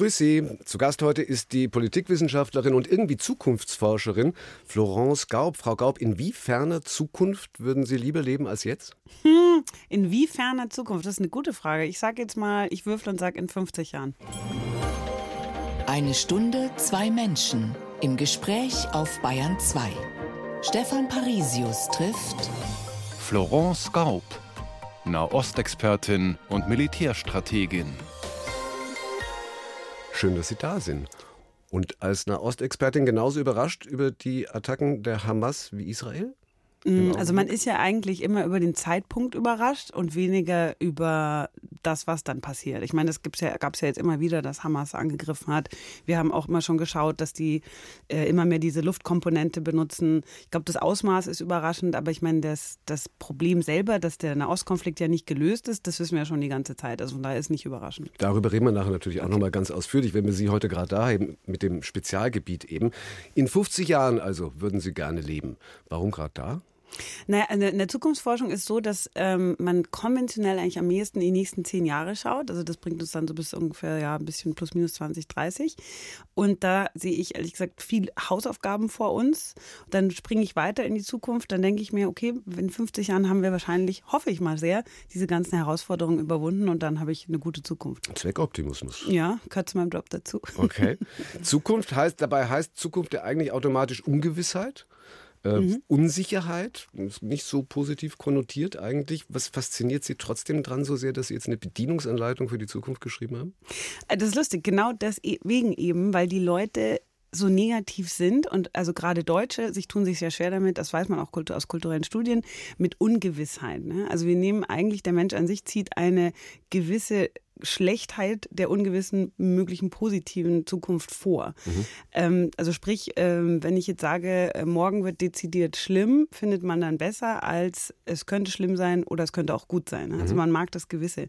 grüße Sie. Zu Gast heute ist die Politikwissenschaftlerin und irgendwie Zukunftsforscherin Florence Gaub. Frau Gaub, in wie ferner Zukunft würden Sie lieber leben als jetzt? Hm, in wie ferner Zukunft? Das ist eine gute Frage. Ich sage jetzt mal, ich würfel und sage in 50 Jahren. Eine Stunde, zwei Menschen im Gespräch auf Bayern 2. Stefan Parisius trifft Florence Gaub, Nahostexpertin und Militärstrategin. Schön, dass Sie da sind. Und als Nahostexpertin genauso überrascht über die Attacken der Hamas wie Israel? Mm, also man ist ja eigentlich immer über den Zeitpunkt überrascht und weniger über das, was dann passiert. Ich meine, es ja, gab es ja jetzt immer wieder, dass Hamas angegriffen hat. Wir haben auch immer schon geschaut, dass die äh, immer mehr diese Luftkomponente benutzen. Ich glaube, das Ausmaß ist überraschend, aber ich meine, das, das Problem selber, dass der Nahostkonflikt ja nicht gelöst ist, das wissen wir ja schon die ganze Zeit. Also von daher ist nicht überraschend. Darüber reden wir nachher natürlich auch okay. nochmal ganz ausführlich, wenn wir Sie heute gerade da haben mit dem Spezialgebiet eben. In 50 Jahren also würden Sie gerne leben. Warum gerade da? Naja, in der Zukunftsforschung ist so, dass ähm, man konventionell eigentlich am ehesten in die nächsten zehn Jahre schaut. Also das bringt uns dann so bis ungefähr ja ein bisschen plus minus 20, 30. Und da sehe ich ehrlich gesagt viel Hausaufgaben vor uns. Dann springe ich weiter in die Zukunft. Dann denke ich mir, okay, in 50 Jahren haben wir wahrscheinlich, hoffe ich mal sehr, diese ganzen Herausforderungen überwunden und dann habe ich eine gute Zukunft. Zweckoptimismus. Ja, gehört zu meinem Job dazu. Okay. Zukunft heißt, dabei heißt Zukunft ja eigentlich automatisch Ungewissheit? Äh, mhm. Unsicherheit, ist nicht so positiv konnotiert eigentlich. Was fasziniert Sie trotzdem dran so sehr, dass Sie jetzt eine Bedienungsanleitung für die Zukunft geschrieben haben? Äh, das ist lustig, genau deswegen eben, weil die Leute so negativ sind und also gerade Deutsche sich tun sich sehr schwer damit, das weiß man auch aus kulturellen Studien, mit Ungewissheit. Ne? Also wir nehmen eigentlich, der Mensch an sich zieht eine gewisse Schlechtheit der ungewissen möglichen positiven Zukunft vor. Mhm. Ähm, also sprich, ähm, wenn ich jetzt sage, äh, morgen wird dezidiert schlimm, findet man dann besser, als es könnte schlimm sein oder es könnte auch gut sein. Also mhm. man mag das Gewisse.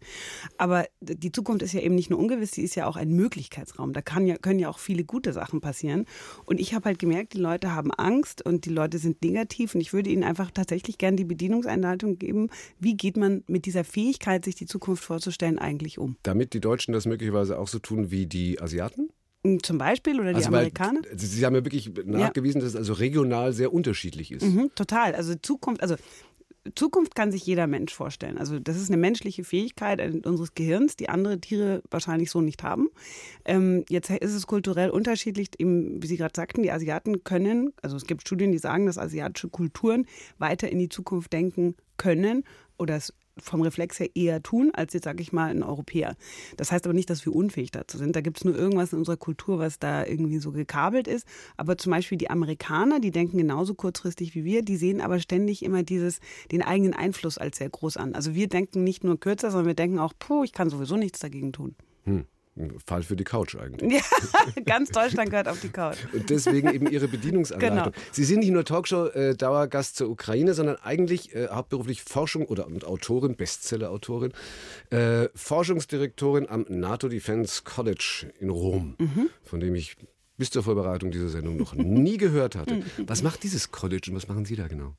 Aber die Zukunft ist ja eben nicht nur ungewiss, sie ist ja auch ein Möglichkeitsraum. Da kann ja, können ja auch viele gute Sachen passieren. Und ich habe halt gemerkt, die Leute haben Angst und die Leute sind negativ und ich würde ihnen einfach tatsächlich gerne die Bedienungseinleitung geben. Wie geht man mit dieser Fähigkeit, sich die Zukunft vorzustellen, eigentlich um? Damit die Deutschen das möglicherweise auch so tun wie die Asiaten? Hm, zum Beispiel oder die also Amerikaner? Weil, Sie haben ja wirklich nachgewiesen, ja. dass es also regional sehr unterschiedlich ist. Mhm, total. Also Zukunft, also Zukunft kann sich jeder Mensch vorstellen. Also das ist eine menschliche Fähigkeit unseres Gehirns, die andere Tiere wahrscheinlich so nicht haben. Ähm, jetzt ist es kulturell unterschiedlich, eben, wie Sie gerade sagten, die Asiaten können, also es gibt Studien, die sagen, dass asiatische Kulturen weiter in die Zukunft denken können oder es vom Reflex her eher tun, als jetzt, sage ich mal, ein Europäer. Das heißt aber nicht, dass wir unfähig dazu sind. Da gibt es nur irgendwas in unserer Kultur, was da irgendwie so gekabelt ist. Aber zum Beispiel die Amerikaner, die denken genauso kurzfristig wie wir, die sehen aber ständig immer dieses, den eigenen Einfluss als sehr groß an. Also wir denken nicht nur kürzer, sondern wir denken auch, puh, ich kann sowieso nichts dagegen tun. Hm. Fall für die Couch eigentlich. Ja, ganz Deutschland gehört auf die Couch. Und deswegen eben Ihre Bedienungsanleitung. Genau. Sie sind nicht nur Talkshow-Dauergast zur Ukraine, sondern eigentlich äh, hauptberuflich Forschung oder und Autorin, Bestseller-Autorin, äh, Forschungsdirektorin am NATO Defense College in Rom, mhm. von dem ich bis zur Vorbereitung dieser Sendung noch nie gehört hatte. Mhm. Was macht dieses College und was machen Sie da genau?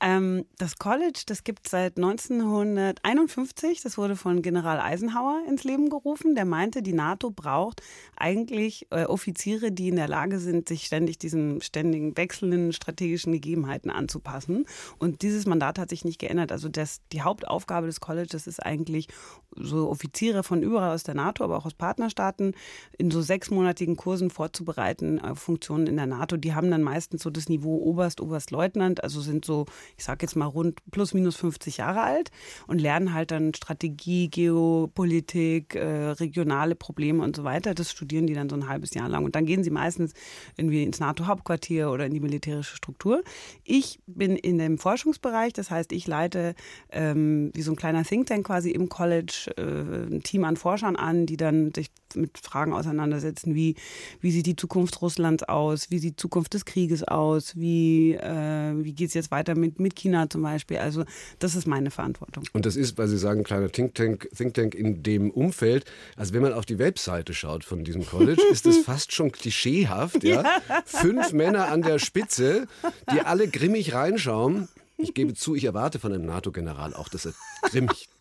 Ähm, das College, das gibt es seit 1951. Das wurde von General Eisenhower ins Leben gerufen. Der meinte, die NATO braucht eigentlich äh, Offiziere, die in der Lage sind, sich ständig diesen ständigen wechselnden strategischen Gegebenheiten anzupassen. Und dieses Mandat hat sich nicht geändert. Also das, die Hauptaufgabe des Colleges ist eigentlich, so Offiziere von überall aus der NATO, aber auch aus Partnerstaaten in so sechsmonatigen Kursen vorzubereiten vorbereiten, äh, Funktionen in der NATO, die haben dann meistens so das Niveau Oberst, Oberstleutnant, also sind so, ich sage jetzt mal rund plus minus 50 Jahre alt und lernen halt dann Strategie, Geopolitik, äh, regionale Probleme und so weiter. Das studieren die dann so ein halbes Jahr lang und dann gehen sie meistens irgendwie ins NATO-Hauptquartier oder in die militärische Struktur. Ich bin in dem Forschungsbereich, das heißt, ich leite ähm, wie so ein kleiner Think Tank quasi im College äh, ein Team an Forschern an, die dann sich mit Fragen auseinandersetzen, wie, wie sieht die Zukunft Russlands aus, wie sieht die Zukunft des Krieges aus, wie, äh, wie geht es jetzt weiter mit, mit China zum Beispiel. Also das ist meine Verantwortung. Und das ist, weil Sie sagen, kleiner Think Tank, Think Tank in dem Umfeld, also wenn man auf die Webseite schaut von diesem College, ist das fast schon klischeehaft. Ja? ja? Fünf Männer an der Spitze, die alle grimmig reinschauen. Ich gebe zu, ich erwarte von einem NATO-General auch, dass er grimmig.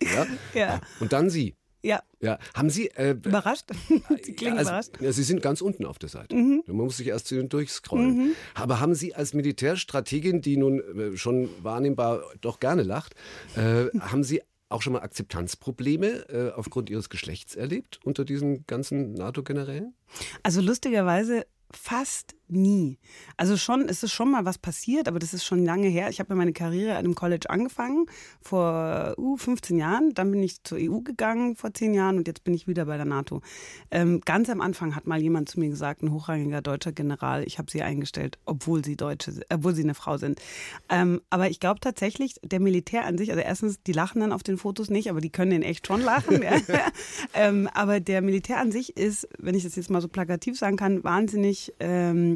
Ja? ja. Und dann Sie. Ja. Ja. Haben Sie. Äh, überrascht? Sie klingen also, überrascht. Ja, Sie sind ganz unten auf der Seite. Mhm. Man muss sich erst zu Ihnen durchscrollen. Mhm. Aber haben Sie als Militärstrategin, die nun äh, schon wahrnehmbar doch gerne lacht, äh, haben Sie auch schon mal Akzeptanzprobleme äh, aufgrund Ihres Geschlechts erlebt unter diesen ganzen NATO-Generälen? Also lustigerweise fast nie. Also schon, ist es schon mal was passiert, aber das ist schon lange her. Ich habe meine Karriere an einem College angefangen, vor uh, 15 Jahren. Dann bin ich zur EU gegangen vor 10 Jahren und jetzt bin ich wieder bei der NATO. Ähm, ganz am Anfang hat mal jemand zu mir gesagt, ein hochrangiger deutscher General, ich habe sie eingestellt, obwohl sie Deutsche, obwohl sie eine Frau sind. Ähm, aber ich glaube tatsächlich, der Militär an sich, also erstens, die lachen dann auf den Fotos nicht, aber die können den echt schon lachen. ähm, aber der Militär an sich ist, wenn ich das jetzt mal so plakativ sagen kann, wahnsinnig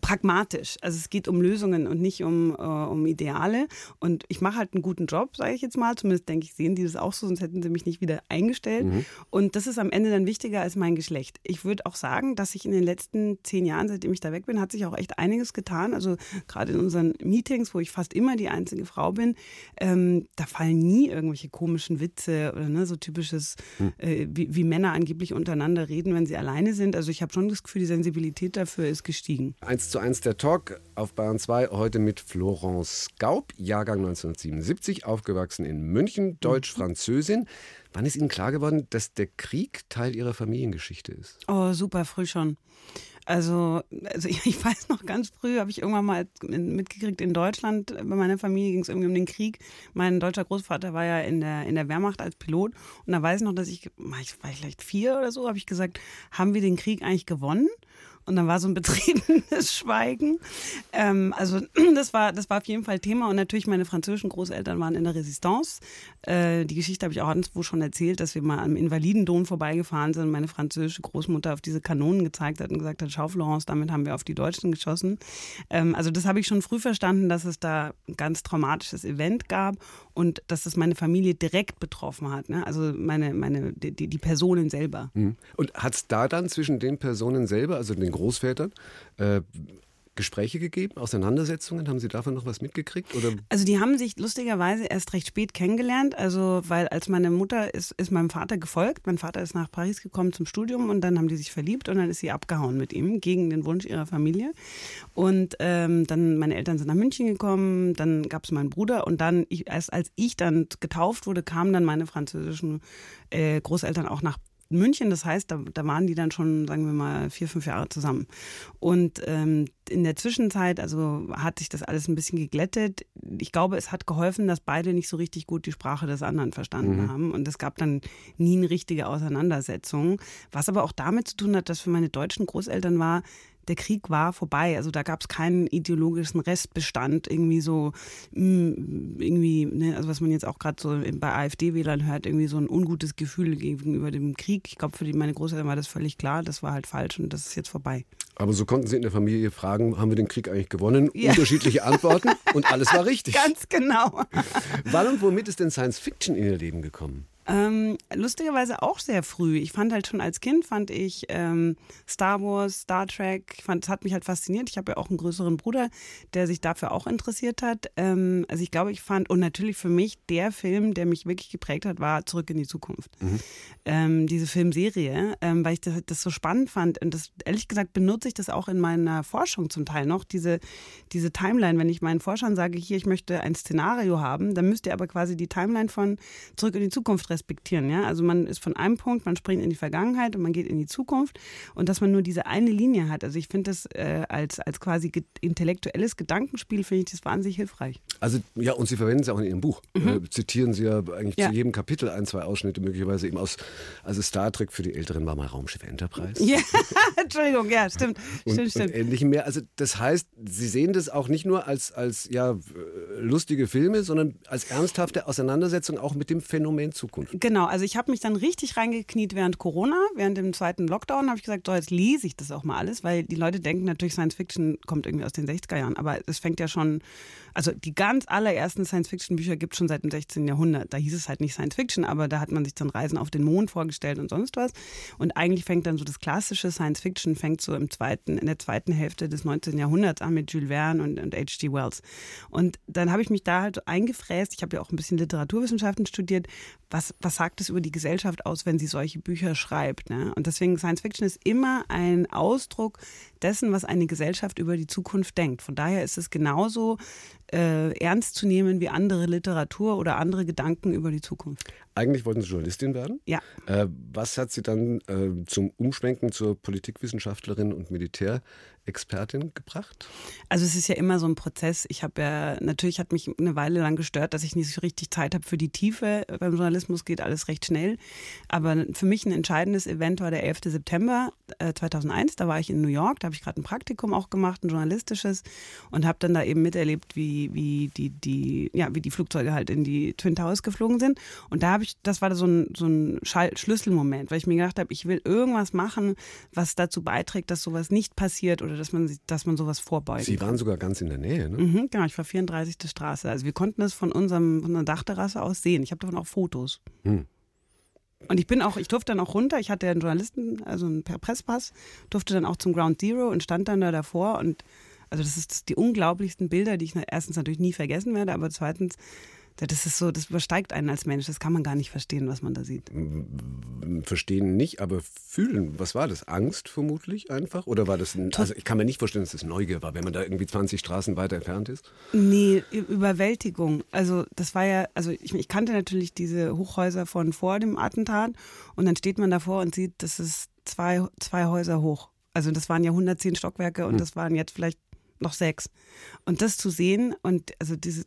pragmatisch. Also es geht um Lösungen und nicht um, äh, um Ideale. Und ich mache halt einen guten Job, sage ich jetzt mal. Zumindest denke ich, sehen die das auch so, sonst hätten sie mich nicht wieder eingestellt. Mhm. Und das ist am Ende dann wichtiger als mein Geschlecht. Ich würde auch sagen, dass sich in den letzten zehn Jahren, seitdem ich da weg bin, hat sich auch echt einiges getan. Also gerade in unseren Meetings, wo ich fast immer die einzige Frau bin, ähm, da fallen nie irgendwelche komischen Witze oder ne, so typisches, mhm. äh, wie, wie Männer angeblich untereinander reden, wenn sie alleine sind. Also ich habe schon das Gefühl, die Sensibilität dafür ist gestiegen. 1 zu 1 der Talk auf Bayern 2, heute mit Florence Gaub, Jahrgang 1977, aufgewachsen in München, Deutsch-Französin. Wann ist Ihnen klar geworden, dass der Krieg Teil Ihrer Familiengeschichte ist? Oh, super früh schon. Also, also ich weiß noch ganz früh, habe ich irgendwann mal mitgekriegt, in Deutschland, bei meiner Familie ging es irgendwie um den Krieg. Mein deutscher Großvater war ja in der, in der Wehrmacht als Pilot. Und da weiß ich noch, dass ich, ich war vielleicht vier oder so, habe ich gesagt, haben wir den Krieg eigentlich gewonnen? Und dann war so ein betretenes Schweigen. Ähm, also das war, das war auf jeden Fall Thema. Und natürlich meine französischen Großeltern waren in der Resistance. Äh, die Geschichte habe ich auch anderswo schon erzählt, dass wir mal am Invalidendom vorbeigefahren sind und meine französische Großmutter auf diese Kanonen gezeigt hat und gesagt hat, schau Florence, damit haben wir auf die Deutschen geschossen. Ähm, also das habe ich schon früh verstanden, dass es da ein ganz traumatisches Event gab und dass das meine Familie direkt betroffen hat. Ne? Also meine, meine, die, die Personen selber. Mhm. Und hat es da dann zwischen den Personen selber, also den Großvätern, äh, Gespräche gegeben, Auseinandersetzungen? Haben Sie davon noch was mitgekriegt? Oder? Also die haben sich lustigerweise erst recht spät kennengelernt. Also weil als meine Mutter ist, ist meinem Vater gefolgt. Mein Vater ist nach Paris gekommen zum Studium und dann haben die sich verliebt und dann ist sie abgehauen mit ihm gegen den Wunsch ihrer Familie. Und ähm, dann meine Eltern sind nach München gekommen, dann gab es meinen Bruder und dann ich, erst als ich dann getauft wurde, kamen dann meine französischen äh, Großeltern auch nach München. Das heißt, da, da waren die dann schon, sagen wir mal, vier, fünf Jahre zusammen. Und ähm, in der Zwischenzeit, also hat sich das alles ein bisschen geglättet. Ich glaube, es hat geholfen, dass beide nicht so richtig gut die Sprache des anderen verstanden mhm. haben. Und es gab dann nie eine richtige Auseinandersetzung. Was aber auch damit zu tun hat, dass für meine deutschen Großeltern war, der Krieg war vorbei. Also da gab es keinen ideologischen Restbestand, irgendwie so, mm, irgendwie, ne, also was man jetzt auch gerade so bei AfD-Wählern hört, irgendwie so ein ungutes Gefühl gegenüber dem Krieg. Ich glaube, für die, meine Großeltern war das völlig klar, das war halt falsch und das ist jetzt vorbei. Aber so konnten Sie in der Familie fragen, haben wir den Krieg eigentlich gewonnen? Ja. Unterschiedliche Antworten und alles war richtig. Ganz genau. Wann und womit ist denn Science Fiction in Ihr Leben gekommen? Ähm, lustigerweise auch sehr früh. Ich fand halt schon als Kind, fand ich ähm, Star Wars, Star Trek, fand, das hat mich halt fasziniert. Ich habe ja auch einen größeren Bruder, der sich dafür auch interessiert hat. Ähm, also ich glaube, ich fand, und natürlich für mich der Film, der mich wirklich geprägt hat, war Zurück in die Zukunft. Mhm. Ähm, diese Filmserie, ähm, weil ich das, das so spannend fand. Und das, ehrlich gesagt, benutze ich das auch in meiner Forschung zum Teil noch, diese, diese Timeline. Wenn ich meinen Forschern sage, hier, ich möchte ein Szenario haben, dann müsst ihr aber quasi die Timeline von Zurück in die Zukunft respektieren. Ja? Also man ist von einem Punkt, man springt in die Vergangenheit und man geht in die Zukunft und dass man nur diese eine Linie hat. Also ich finde das äh, als, als quasi intellektuelles Gedankenspiel, finde ich das wahnsinnig hilfreich. Also ja, und Sie verwenden es auch in Ihrem Buch. Mhm. Äh, zitieren Sie ja eigentlich ja. zu jedem Kapitel ein, zwei Ausschnitte möglicherweise eben aus, also Star Trek für die Älteren war mal Raumschiff Enterprise. Ja, Entschuldigung, ja, stimmt. Und, stimmt, stimmt. Und ähnlichem mehr. Also das heißt, Sie sehen das auch nicht nur als, als ja, lustige Filme, sondern als ernsthafte Auseinandersetzung auch mit dem Phänomen Zukunft. Genau, also ich habe mich dann richtig reingekniet während Corona, während dem zweiten Lockdown, habe ich gesagt, so jetzt lese ich das auch mal alles, weil die Leute denken natürlich, Science Fiction kommt irgendwie aus den 60er Jahren, aber es fängt ja schon, also die ganz allerersten Science Fiction Bücher gibt es schon seit dem 16. Jahrhundert. Da hieß es halt nicht Science Fiction, aber da hat man sich dann Reisen auf den Mond vorgestellt und sonst was. Und eigentlich fängt dann so das klassische Science Fiction fängt so im zweiten, in der zweiten Hälfte des 19. Jahrhunderts an mit Jules Verne und, und H.G. Wells. Und dann habe ich mich da halt eingefräst. Ich habe ja auch ein bisschen Literaturwissenschaften studiert. Was was, sagt es über die Gesellschaft aus, wenn sie solche Bücher schreibt. Ne? Und deswegen Science Fiction ist immer ein Ausdruck dessen, was eine Gesellschaft über die Zukunft denkt. Von daher ist es genauso äh, ernst zu nehmen wie andere Literatur oder andere Gedanken über die Zukunft. Eigentlich wollten Sie Journalistin werden? Ja. Äh, was hat Sie dann äh, zum Umschwenken zur Politikwissenschaftlerin und Militärexpertin gebracht? Also es ist ja immer so ein Prozess. Ich habe ja, natürlich hat mich eine Weile lang gestört, dass ich nicht so richtig Zeit habe für die Tiefe. Beim Journalismus geht alles recht schnell. Aber für mich ein entscheidendes Event war der 11. September 2001. Äh, da war ich in New York, da habe ich gerade ein Praktikum auch gemacht, ein journalistisches und habe dann da eben miterlebt, wie, wie, die, die, ja, wie die Flugzeuge halt in die Twin Towers geflogen sind. Und da habe ich, das war so ein, so ein Schlüsselmoment, weil ich mir gedacht habe, ich will irgendwas machen, was dazu beiträgt, dass sowas nicht passiert oder dass man, dass man sowas vorbeugt. Sie waren sogar ganz in der Nähe, ne? Mhm, genau, ich war 34. Straße. Also wir konnten es von unserem, von der Dachterrasse aus sehen. Ich habe davon auch Fotos. Hm. Und ich bin auch, ich durfte dann auch runter. Ich hatte einen Journalisten, also einen Presspass, durfte dann auch zum Ground Zero und stand dann da davor und also das ist die unglaublichsten Bilder, die ich erstens natürlich nie vergessen werde, aber zweitens das ist so, das übersteigt einen als Mensch. Das kann man gar nicht verstehen, was man da sieht. Verstehen nicht, aber fühlen. Was war das? Angst vermutlich einfach? Oder war das ein, also ich kann mir nicht vorstellen, dass das Neugier war, wenn man da irgendwie 20 Straßen weiter entfernt ist? Nee, Überwältigung. Also das war ja, also ich, ich kannte natürlich diese Hochhäuser von vor dem Attentat und dann steht man davor und sieht, das ist zwei, zwei Häuser hoch. Also das waren ja 110 Stockwerke und hm. das waren jetzt vielleicht noch sechs. Und das zu sehen und also diese,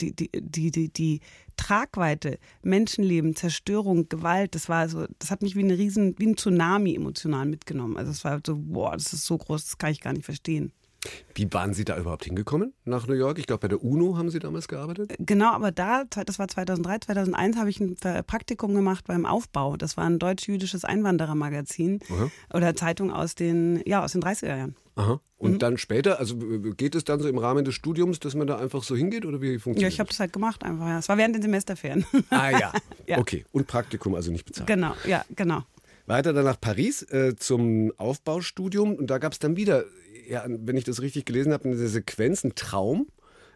die, die, die, die, Tragweite, Menschenleben, Zerstörung, Gewalt, das war so, das hat mich wie eine riesen, wie ein Tsunami emotional mitgenommen. Also es war so, boah, das ist so groß, das kann ich gar nicht verstehen. Wie waren Sie da überhaupt hingekommen nach New York? Ich glaube, bei der UNO haben Sie damals gearbeitet. Genau, aber da, das war 2003, 2001, habe ich ein Praktikum gemacht beim Aufbau. Das war ein deutsch-jüdisches Einwanderermagazin Aha. oder Zeitung aus den, ja, aus den 30er Jahren. Aha. Und mhm. dann später, also geht es dann so im Rahmen des Studiums, dass man da einfach so hingeht oder wie funktioniert Ja, ich habe das halt gemacht einfach. Es war während den Semesterferien. Ah ja. ja. okay. Und Praktikum also nicht bezahlt. Genau, ja, genau. Weiter dann nach Paris äh, zum Aufbaustudium und da gab es dann wieder ja, wenn ich das richtig gelesen habe, eine Sequenz, ein Traum.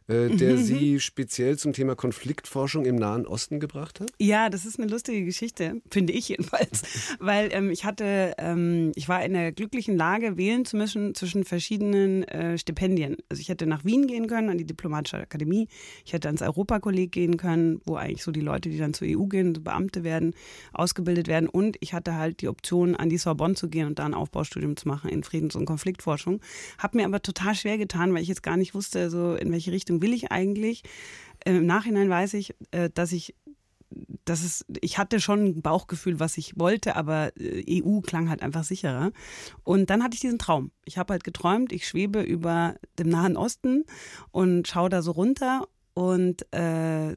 Äh, der Sie speziell zum Thema Konfliktforschung im Nahen Osten gebracht hat? Ja, das ist eine lustige Geschichte, finde ich jedenfalls. Weil ähm, ich hatte, ähm, ich war in der glücklichen Lage, wählen zu müssen zwischen verschiedenen äh, Stipendien. Also ich hätte nach Wien gehen können, an die Diplomatische Akademie. Ich hätte ans Europakolleg gehen können, wo eigentlich so die Leute, die dann zur EU gehen, so Beamte werden, ausgebildet werden. Und ich hatte halt die Option, an die Sorbonne zu gehen und da ein Aufbaustudium zu machen in Friedens- und Konfliktforschung. Hab mir aber total schwer getan, weil ich jetzt gar nicht wusste, so in welche Richtung Richtung will ich eigentlich? Äh, Im Nachhinein weiß ich, äh, dass ich das ist, ich hatte schon ein Bauchgefühl, was ich wollte, aber äh, EU klang halt einfach sicherer. Und dann hatte ich diesen Traum. Ich habe halt geträumt, ich schwebe über dem Nahen Osten und schaue da so runter und äh,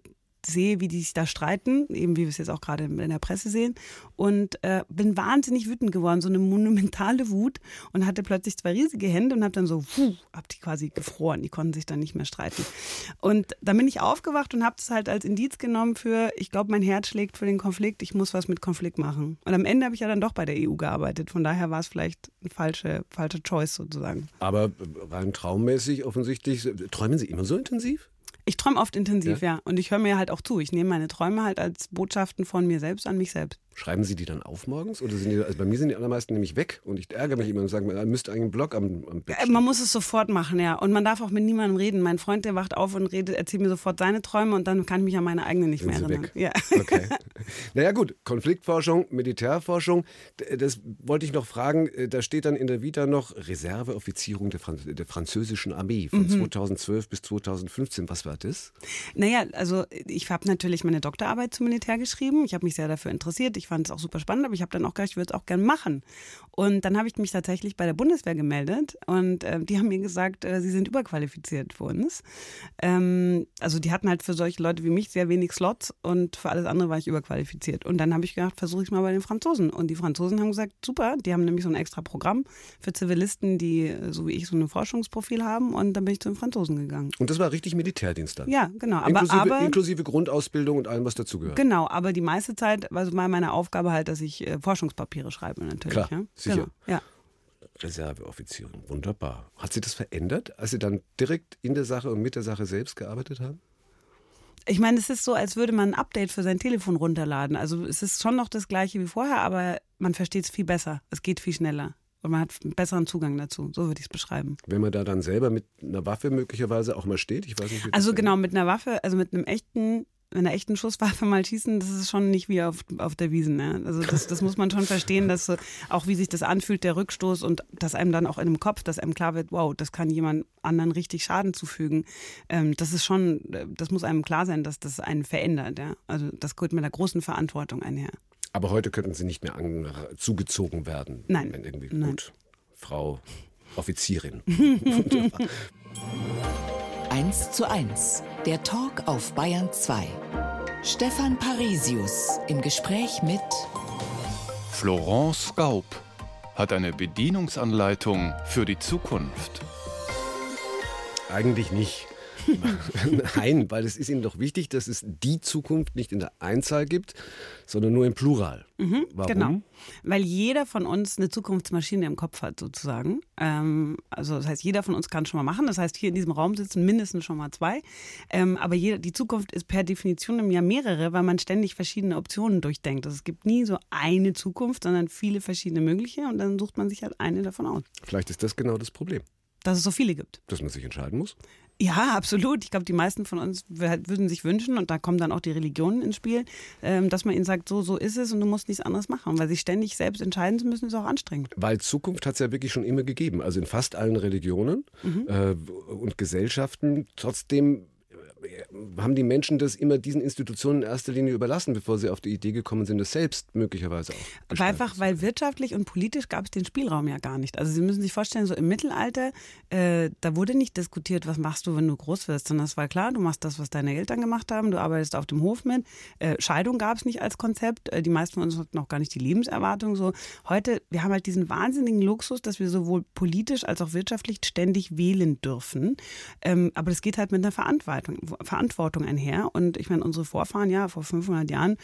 sehe, wie die sich da streiten, eben wie wir es jetzt auch gerade in der Presse sehen, und äh, bin wahnsinnig wütend geworden, so eine monumentale Wut und hatte plötzlich zwei riesige Hände und habe dann so, puh, hab die quasi gefroren, die konnten sich dann nicht mehr streiten. Und dann bin ich aufgewacht und habe das halt als Indiz genommen für, ich glaube, mein Herz schlägt für den Konflikt, ich muss was mit Konflikt machen. Und am Ende habe ich ja dann doch bei der EU gearbeitet, von daher war es vielleicht eine falsche, falsche Choice sozusagen. Aber rein traummäßig offensichtlich, träumen Sie immer so intensiv? Ich träume oft intensiv, ja. ja. Und ich höre mir halt auch zu. Ich nehme meine Träume halt als Botschaften von mir selbst an mich selbst. Schreiben Sie die dann auf morgens? Oder sind die, also bei mir sind die allermeisten nämlich weg und ich ärgere mich immer und sage, man müsste eigentlich einen Blog am, am Bett stehen. Man muss es sofort machen, ja. Und man darf auch mit niemandem reden. Mein Freund, der wacht auf und redet, erzählt mir sofort seine Träume und dann kann ich mich an meine eigenen nicht sind mehr erinnern. Weg. Ja. Okay. Naja gut, Konfliktforschung, Militärforschung, das wollte ich noch fragen. Äh, da steht dann in der Vita noch Reserveoffizierung der, Franz der französischen Armee von mhm. 2012 bis 2015. Was war das? Naja, also ich habe natürlich meine Doktorarbeit zum Militär geschrieben. Ich habe mich sehr dafür interessiert. Ich fand es auch super spannend, aber ich habe dann auch gedacht, ich würde es auch gerne machen. Und dann habe ich mich tatsächlich bei der Bundeswehr gemeldet und äh, die haben mir gesagt, äh, sie sind überqualifiziert für uns. Ähm, also die hatten halt für solche Leute wie mich sehr wenig Slots und für alles andere war ich überqualifiziert. Und dann habe ich gedacht, versuche ich es mal bei den Franzosen. Und die Franzosen haben gesagt, super, die haben nämlich so ein extra Programm für Zivilisten, die so wie ich so ein Forschungsprofil haben. Und dann bin ich zu den Franzosen gegangen. Und das war richtig Militärdienst dann? Ja, genau. Aber, inklusive, aber, inklusive Grundausbildung und allem, was dazugehört. Genau, aber die meiste Zeit war meine Aufgabe halt, dass ich äh, Forschungspapiere schreibe natürlich. Klar, ja? sicher. Genau, ja. Reserveoffizierin, wunderbar. Hat Sie das verändert, als Sie dann direkt in der Sache und mit der Sache selbst gearbeitet haben? Ich meine, es ist so, als würde man ein Update für sein Telefon runterladen. Also es ist schon noch das gleiche wie vorher, aber man versteht es viel besser. Es geht viel schneller. Und man hat einen besseren Zugang dazu. So würde ich es beschreiben. Wenn man da dann selber mit einer Waffe möglicherweise auch mal steht, ich weiß nicht, wie Also genau, mit einer Waffe, also mit einem echten mit einer echten Schusswaffe mal schießen, das ist schon nicht wie auf, auf der Wiesen. Ne? Also das, das muss man schon verstehen, dass auch wie sich das anfühlt, der Rückstoß und dass einem dann auch in dem Kopf, dass einem klar wird, wow, das kann jemand anderen richtig Schaden zufügen. Ähm, das ist schon, das muss einem klar sein, dass das einen verändert. Ja? Also das geht mit einer großen Verantwortung einher. Aber heute könnten Sie nicht mehr an, zugezogen werden. Nein. Wenn irgendwie Nein. gut, Frau Offizierin. 1 zu 1. Der Talk auf Bayern 2. Stefan Parisius im Gespräch mit Florence Gaub hat eine Bedienungsanleitung für die Zukunft. Eigentlich nicht. Nein, weil es ist Ihnen doch wichtig, dass es die Zukunft nicht in der Einzahl gibt, sondern nur im Plural. Mhm, Warum? Genau. Weil jeder von uns eine Zukunftsmaschine im Kopf hat, sozusagen. Ähm, also das heißt, jeder von uns kann schon mal machen. Das heißt, hier in diesem Raum sitzen mindestens schon mal zwei. Ähm, aber jeder, die Zukunft ist per Definition im Jahr mehrere, weil man ständig verschiedene Optionen durchdenkt. Also es gibt nie so eine Zukunft, sondern viele verschiedene mögliche und dann sucht man sich halt eine davon aus. Vielleicht ist das genau das Problem, Dass es so viele gibt. dass man sich entscheiden muss. Ja, absolut. Ich glaube, die meisten von uns würden sich wünschen, und da kommen dann auch die Religionen ins Spiel, ähm, dass man ihnen sagt, so, so ist es und du musst nichts anderes machen. Weil sich ständig selbst entscheiden zu müssen, ist auch anstrengend. Weil Zukunft hat es ja wirklich schon immer gegeben. Also in fast allen Religionen äh, und Gesellschaften. Trotzdem haben die Menschen das immer diesen Institutionen in erster Linie überlassen, bevor sie auf die Idee gekommen sind, das selbst möglicherweise auch. Einfach, weil wirtschaftlich und politisch gab es den Spielraum ja gar nicht. Also Sie müssen sich vorstellen, so im Mittelalter, äh, da wurde nicht diskutiert, was machst du, wenn du groß wirst, sondern es war klar, du machst das, was deine Eltern gemacht haben, du arbeitest auf dem Hof mit. Äh, Scheidung gab es nicht als Konzept. Äh, die meisten von uns hatten noch gar nicht die Lebenserwartung. So heute, wir haben halt diesen wahnsinnigen Luxus, dass wir sowohl politisch als auch wirtschaftlich ständig wählen dürfen. Ähm, aber das geht halt mit einer Verantwortung, Verantwortung einher. Und ich meine, unsere Vorfahren, ja, vor 500 Jahren,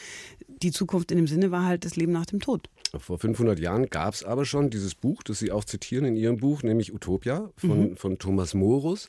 die Zukunft in dem Sinne war halt das Leben nach dem Tod. Vor 500 Jahren gab es aber schon dieses Buch, das Sie auch zitieren in Ihrem Buch, nämlich Utopia von, von Thomas Morus,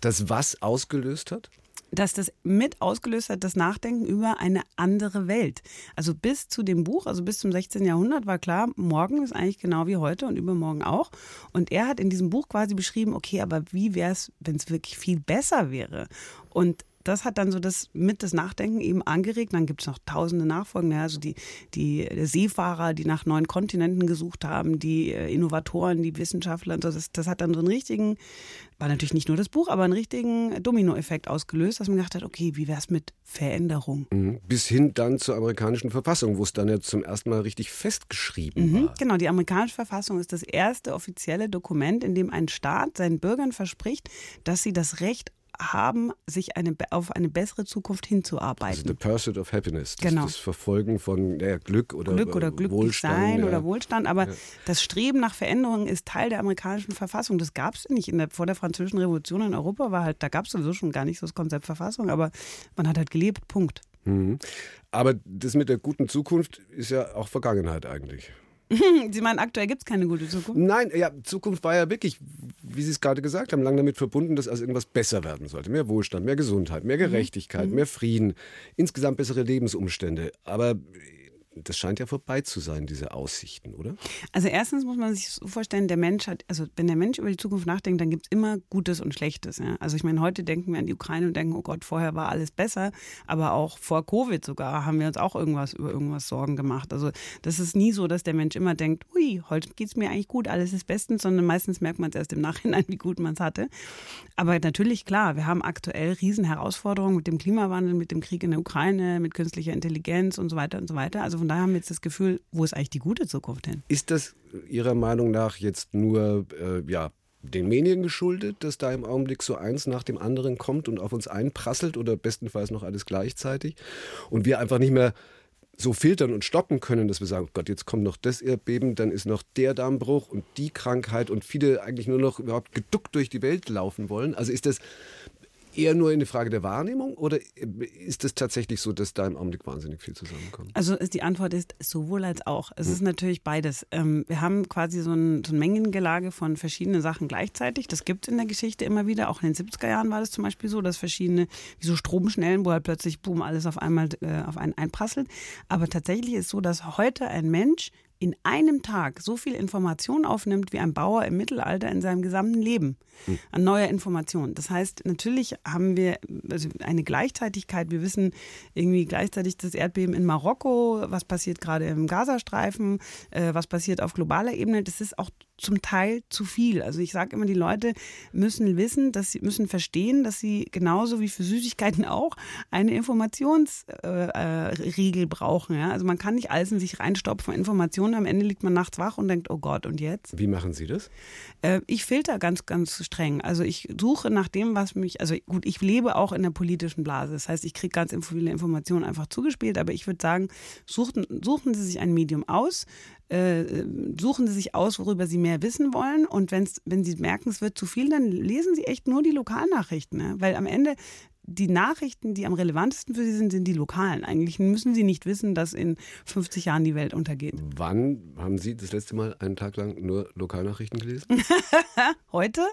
das was ausgelöst hat? Dass das mit ausgelöst hat, das Nachdenken über eine andere Welt. Also bis zu dem Buch, also bis zum 16. Jahrhundert war klar, morgen ist eigentlich genau wie heute und übermorgen auch. Und er hat in diesem Buch quasi beschrieben, okay, aber wie wäre es, wenn es wirklich viel besser wäre? Und das hat dann so das mit das Nachdenken eben angeregt. Dann gibt es noch tausende Nachfolgen, ja, also die, die Seefahrer, die nach neuen Kontinenten gesucht haben, die äh, Innovatoren, die Wissenschaftler und so. Das, das hat dann so einen richtigen, war natürlich nicht nur das Buch, aber einen richtigen Dominoeffekt ausgelöst, dass man gedacht hat, okay, wie wäre es mit Veränderung? Mhm. Bis hin dann zur amerikanischen Verfassung, wo es dann ja zum ersten Mal richtig festgeschrieben Mhm, war. genau, die amerikanische Verfassung ist das erste offizielle Dokument, in dem ein Staat seinen Bürgern verspricht, dass sie das Recht haben, sich eine, auf eine bessere Zukunft Also hinzuarbeiten. the pursuit of happiness, das, Genau. das Verfolgen von ja, Glück oder Glück oder glücklich Wohlstand, sein ja. oder Wohlstand, aber Ja. das Streben nach Veränderung ist Teil der amerikanischen Verfassung. Das gab es nicht in der, vor der französischen Revolution in Europa, war halt, da gab es sowieso schon gar nicht so das Konzept Verfassung, aber man hat halt gelebt, Punkt. Mhm. Aber das mit der guten Zukunft ist ja auch Vergangenheit eigentlich. Sie meinen, aktuell gibt es keine gute Zukunft? Nein, ja, Zukunft war ja wirklich, wie Sie es gerade gesagt haben, lang damit verbunden, dass also irgendwas besser werden sollte. Mehr Wohlstand, mehr Gesundheit, mehr Gerechtigkeit, mehr Frieden, insgesamt bessere Lebensumstände. Aber das scheint ja vorbei zu sein, diese Aussichten, oder? Also erstens muss man sich so vorstellen, der Mensch hat, also wenn der Mensch über die Zukunft nachdenkt, dann gibt es immer Gutes und Schlechtes. Ja? Also ich meine, heute denken wir an die Ukraine und denken, oh Gott, vorher war alles besser, aber auch vor Covid sogar haben wir uns auch irgendwas über irgendwas Sorgen gemacht. Also das ist nie so, dass der Mensch immer denkt, ui, heute geht es mir eigentlich gut, alles ist bestens, sondern meistens merkt man es erst im Nachhinein, wie gut man es hatte. Aber natürlich, klar, wir haben aktuell riesen Herausforderungen mit dem Klimawandel, mit dem Krieg in der Ukraine, mit künstlicher Intelligenz und so weiter und so weiter. Also von daher haben wir jetzt das Gefühl, wo ist eigentlich die gute Zukunft hin? Ist das Ihrer Meinung nach jetzt nur äh, ja, den Medien geschuldet, dass da im Augenblick so eins nach dem anderen kommt und auf uns einprasselt oder bestenfalls noch alles gleichzeitig und wir einfach nicht mehr so filtern und stoppen können, dass wir sagen, oh Gott, jetzt kommt noch das Erdbeben, dann ist noch der Darmbruch und die Krankheit und viele eigentlich nur noch überhaupt geduckt durch die Welt laufen wollen. Also ist das eher nur eine Frage der Wahrnehmung oder ist es tatsächlich so, dass da im Augenblick wahnsinnig viel zusammenkommt? Also die Antwort ist sowohl als auch. Es hm. ist natürlich beides. Ähm, wir haben quasi so ein, so ein Mengengelage von verschiedenen Sachen gleichzeitig. Das gibt es in der Geschichte immer wieder. Auch in den 70er Jahren war das zum Beispiel so, dass verschiedene, wie so Stromschnellen, wo halt plötzlich, boom, alles auf einmal äh, auf einen einprasselt. Aber tatsächlich ist so, dass heute ein Mensch in einem Tag so viel Information aufnimmt wie ein Bauer im Mittelalter in seinem gesamten Leben hm. an neuer Information. Das heißt, natürlich haben wir also eine Gleichzeitigkeit. Wir wissen irgendwie gleichzeitig das Erdbeben in Marokko, was passiert gerade im Gazastreifen, äh, was passiert auf globaler Ebene. Das ist auch zum Teil zu viel. Also ich sage immer, die Leute müssen wissen, dass sie müssen verstehen, dass sie genauso wie für Süßigkeiten auch eine Informationsriegel äh, äh, brauchen. Ja? Also man kann nicht alles in sich reinstopfen, Informationen. Am Ende liegt man nachts wach und denkt, oh Gott, und jetzt? Wie machen Sie das? Äh, ich filter ganz, ganz streng. Also ich suche nach dem, was mich, also gut, ich lebe auch in der politischen Blase. Das heißt, ich kriege ganz viele Informationen einfach zugespielt, aber ich würde sagen, suchen, suchen Sie sich ein Medium aus, äh, suchen Sie sich aus, worüber Sie mehr wissen wollen. Und wenn's, wenn Sie merken, es wird zu viel, dann lesen Sie echt nur die Lokalnachrichten. Ne? Weil am Ende die Nachrichten, die am relevantesten für Sie sind, sind die lokalen. Eigentlich müssen Sie nicht wissen, dass in 50 Jahren die Welt untergeht. Wann haben Sie das letzte Mal einen Tag lang nur Lokalnachrichten gelesen? Heute?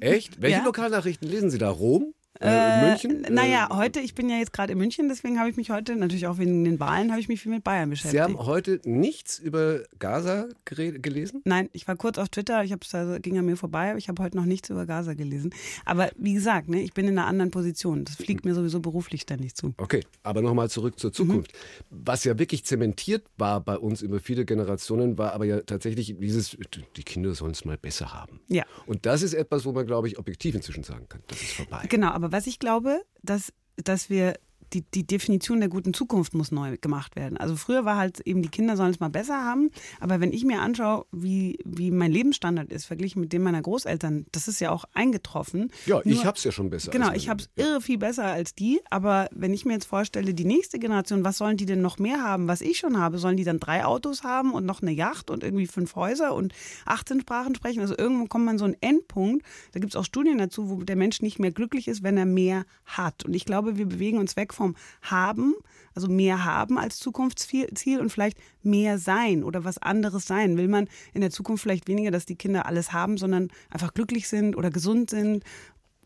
Echt? Welche ja. Lokalnachrichten lesen Sie da? Rom? Äh, München? Äh, naja, heute, ich bin ja jetzt gerade in München, deswegen habe ich mich heute, natürlich auch wegen den Wahlen, habe ich mich viel mit Bayern beschäftigt. Sie haben heute nichts über Gaza gelesen? Nein, ich war kurz auf Twitter, ich hab's, also, ging an mir vorbei, aber ich habe heute noch nichts über Gaza gelesen. Aber wie gesagt, ne, ich bin in einer anderen Position. Das fliegt mir sowieso beruflich ständig zu. Okay, aber nochmal zurück zur Zukunft. Mhm. Was ja wirklich zementiert war bei uns über viele Generationen, war aber ja tatsächlich dieses, die Kinder sollen es mal besser haben. Ja. Und das ist etwas, wo man, glaube ich, objektiv inzwischen sagen kann, das ist vorbei. Genau, aber was ich glaube, dass, dass wir die, die Definition der guten Zukunft muss neu gemacht werden. Also früher war halt eben, die Kinder sollen es mal besser haben. Aber wenn ich mir anschaue, wie, wie mein Lebensstandard ist, verglichen mit dem meiner Großeltern, das ist ja auch eingetroffen. Ja, Nur, ich habe es ja schon besser. Genau, ich habe es irre viel besser als die. Aber wenn ich mir jetzt vorstelle, die nächste Generation, was sollen die denn noch mehr haben, was ich schon habe? Sollen die dann drei Autos haben und noch eine Yacht und irgendwie fünf Häuser und 18 Sprachen sprechen? Also irgendwann kommt man so einen Endpunkt. Da gibt es auch Studien dazu, wo der Mensch nicht mehr glücklich ist, wenn er mehr hat. Und ich glaube, wir bewegen uns weg vom Haben, also mehr haben als Zukunftsziel und vielleicht mehr sein oder was anderes sein. Will man in der Zukunft vielleicht weniger, dass die Kinder alles haben, sondern einfach glücklich sind oder gesund sind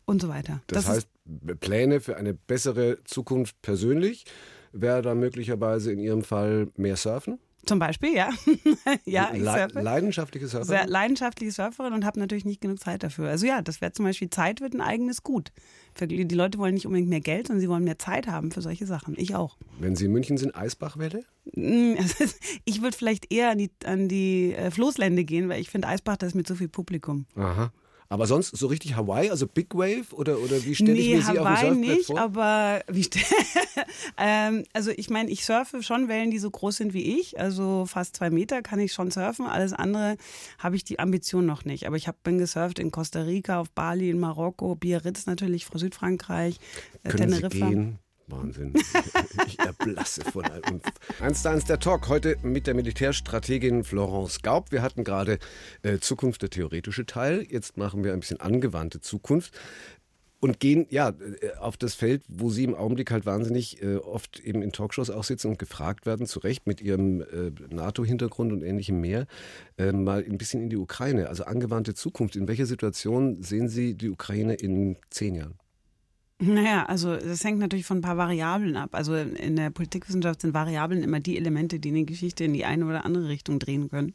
und so weiter. Das, das heißt, Pläne für eine bessere Zukunft persönlich wäre da möglicherweise in Ihrem Fall mehr Surfen? Zum Beispiel, ja. ja, ich surfe. Leidenschaftliche Surferin? Sehr leidenschaftliche Surferin und habe natürlich nicht genug Zeit dafür. Also ja, das wäre zum Beispiel, Zeit wird ein eigenes Gut. Die Leute wollen nicht unbedingt mehr Geld, sondern sie wollen mehr Zeit haben für solche Sachen. Ich auch. Wenn Sie in München sind, Eisbachwelle? Mm, ich würde vielleicht eher an die, an die äh, Floßlände gehen, weil ich finde, Eisbach, da ist mit so viel Publikum. Aha. Aber sonst so richtig Hawaii, also Big Wave oder, oder wie stelle nee, ich mir Hawaii Sie auf dem Surfbrett nicht, vor? aber wie ähm, also ich meine, ich surfe schon Wellen, die so groß sind wie ich, also fast zwei Meter kann ich schon surfen. Alles andere habe ich die Ambition noch nicht. Aber ich hab, bin gesurft in Costa Rica, auf Bali, in Marokko, Biarritz natürlich, Südfrankreich, äh, Können Teneriffa. Sie gehen? Wahnsinn. Ich erblasse von allem. Eins zu eins der Talk heute mit der Militärstrategin Florence Gaub. Wir hatten gerade äh, Zukunft, der theoretische Teil. Jetzt machen wir ein bisschen angewandte Zukunft und gehen ja äh, auf das Feld, wo Sie im Augenblick halt wahnsinnig äh, oft eben in Talkshows auch sitzen und gefragt werden, zu Recht mit Ihrem äh, NATO-Hintergrund und ähnlichem mehr, äh, mal ein bisschen in die Ukraine. Also angewandte Zukunft. In welcher Situation sehen Sie die Ukraine in zehn Jahren? Naja, also das hängt natürlich von ein paar Variablen ab. Also in der Politikwissenschaft sind Variablen immer die Elemente, die eine Geschichte in die eine oder andere Richtung drehen können.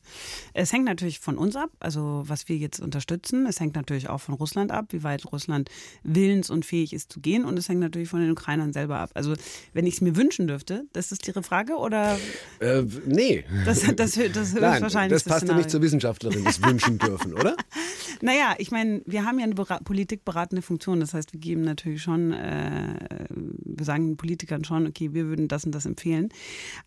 Es hängt natürlich von uns ab, also was wir jetzt unterstützen. Es hängt natürlich auch von Russland ab, wie weit Russland willens und fähig ist zu gehen. Und es hängt natürlich von den Ukrainern selber ab. Also wenn ich es mir wünschen dürfte, das ist Ihre Frage oder? Äh, nee. Das, das, das, das Nein, wahrscheinlich das passt ja nicht zur Wissenschaftlerin, das wünschen dürfen, oder? Naja, ich meine, wir haben ja eine politikberatende Funktion. Das heißt, wir geben natürlich schon schon, äh, wir sagen Politikern schon, okay, wir würden das und das empfehlen.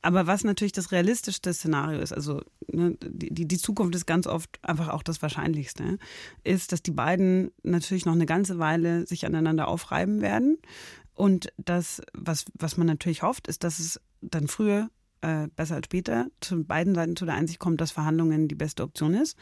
Aber was natürlich das realistischste Szenario ist, also ne, die, die Zukunft ist ganz oft einfach auch das Wahrscheinlichste, ist, dass die beiden natürlich noch eine ganze Weile sich aneinander aufreiben werden. Und das, was, was man natürlich hofft, ist, dass es dann früher äh, besser als später, zu beiden Seiten zu der Einsicht kommt, dass Verhandlungen die beste Option ist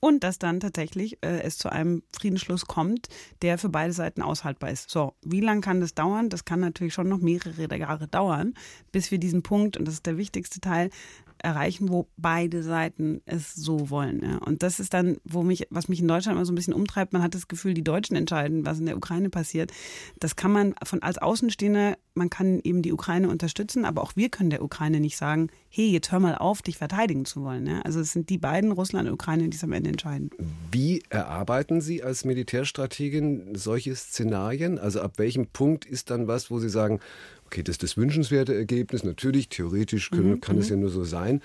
und dass dann tatsächlich äh, es zu einem Friedensschluss kommt, der für beide Seiten aushaltbar ist. So, wie lange kann das dauern? Das kann natürlich schon noch mehrere Jahre dauern, bis wir diesen Punkt, und das ist der wichtigste Teil, erreichen, wo beide Seiten es so wollen. Ja. Und das ist dann, wo mich, was mich in Deutschland immer so ein bisschen umtreibt. Man hat das Gefühl, die Deutschen entscheiden, was in der Ukraine passiert. Das kann man von als Außenstehender, man kann eben die Ukraine unterstützen, aber auch wir können der Ukraine nicht sagen, hey, jetzt hör mal auf, dich verteidigen zu wollen. Ja. Also es sind die beiden, Russland und Ukraine, die es am Ende entscheiden. Wie erarbeiten Sie als Militärstrategin solche Szenarien? Also ab welchem Punkt ist dann was, wo Sie sagen, okay, das ist das wünschenswerte Ergebnis. Natürlich, theoretisch können, mhm. kann es mhm. ja nur so sein.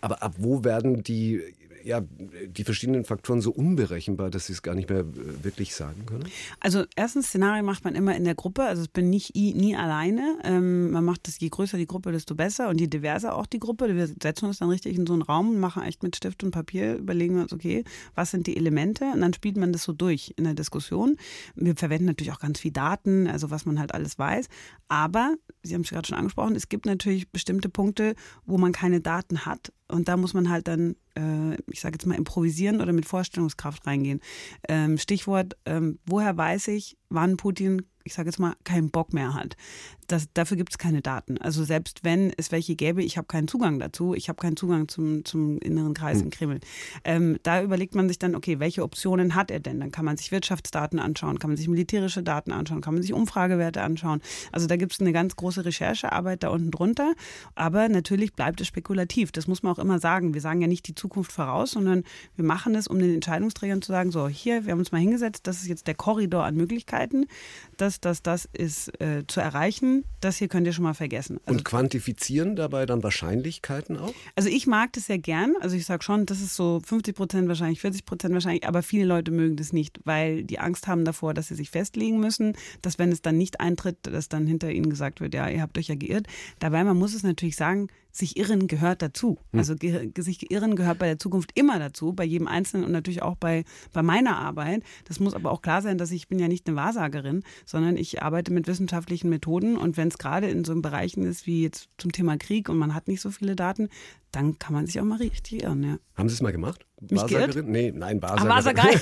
Aber ab wo werden die ja, die verschiedenen Faktoren so unberechenbar, dass Sie es gar nicht mehr äh, wirklich sagen können? Also erstens, Szenario macht man immer in der Gruppe. Also es bin nicht nie alleine. Ähm, man macht das, je größer die Gruppe, desto besser und je diverser auch die Gruppe. Wir setzen uns dann richtig in so einen Raum und machen echt mit Stift und Papier, überlegen wir uns, okay, was sind die Elemente? Und dann spielt man das so durch in der Diskussion. Wir verwenden natürlich auch ganz viel Daten, also was man halt alles weiß. Aber, Sie haben es gerade schon angesprochen, es gibt natürlich bestimmte Punkte, wo man keine Daten hat und da muss man halt dann, äh, ich sage jetzt mal, improvisieren oder mit Vorstellungskraft reingehen. Ähm, Stichwort, ähm, woher weiß ich, wann Putin ich sage jetzt mal, keinen Bock mehr hat. Das, dafür gibt es keine Daten. Also selbst wenn es welche gäbe, ich habe keinen Zugang dazu, ich habe keinen Zugang zum, zum inneren Kreis mhm. im Kreml. Ähm, da überlegt man sich dann, okay, welche Optionen hat er denn? Dann kann man sich Wirtschaftsdaten anschauen, kann man sich militärische Daten anschauen, kann man sich Umfragewerte anschauen. Also da gibt es eine ganz große Recherchearbeit da unten drunter. Aber natürlich bleibt es spekulativ. Das muss man auch immer sagen. Wir sagen ja nicht die Zukunft voraus, sondern wir machen es, um den Entscheidungsträgern zu sagen, so hier, wir haben uns mal hingesetzt, das ist jetzt der Korridor an Möglichkeiten. Das das, das, das ist äh, zu erreichen, das hier könnt ihr schon mal vergessen. Also, und quantifizieren dabei dann Wahrscheinlichkeiten auch? Also ich mag das sehr gern. Also ich sage schon, das ist so 50 Prozent wahrscheinlich, 40 Prozent wahrscheinlich, aber viele Leute mögen das nicht, weil die Angst haben davor, dass sie sich festlegen müssen, dass wenn es dann nicht eintritt, dass dann hinter ihnen gesagt wird, ja, ihr habt euch ja geirrt. Dabei, man muss es natürlich sagen, sich irren gehört dazu. Hm. Also sich irren gehört bei der Zukunft immer dazu, bei jedem Einzelnen und natürlich auch bei, bei meiner Arbeit. Das muss aber auch klar sein, dass ich bin ja nicht eine Wahrsagerin, sondern ich arbeite mit wissenschaftlichen Methoden und wenn es gerade in so Bereichen ist wie jetzt zum Thema Krieg und man hat nicht so viele Daten, dann kann man sich auch mal richtig irren. Ja. Haben Sie es mal gemacht? Mich Wahrsagerin? Geirrt? Nee, nein, Wahrsagerin. Ah, Wahrsagerei.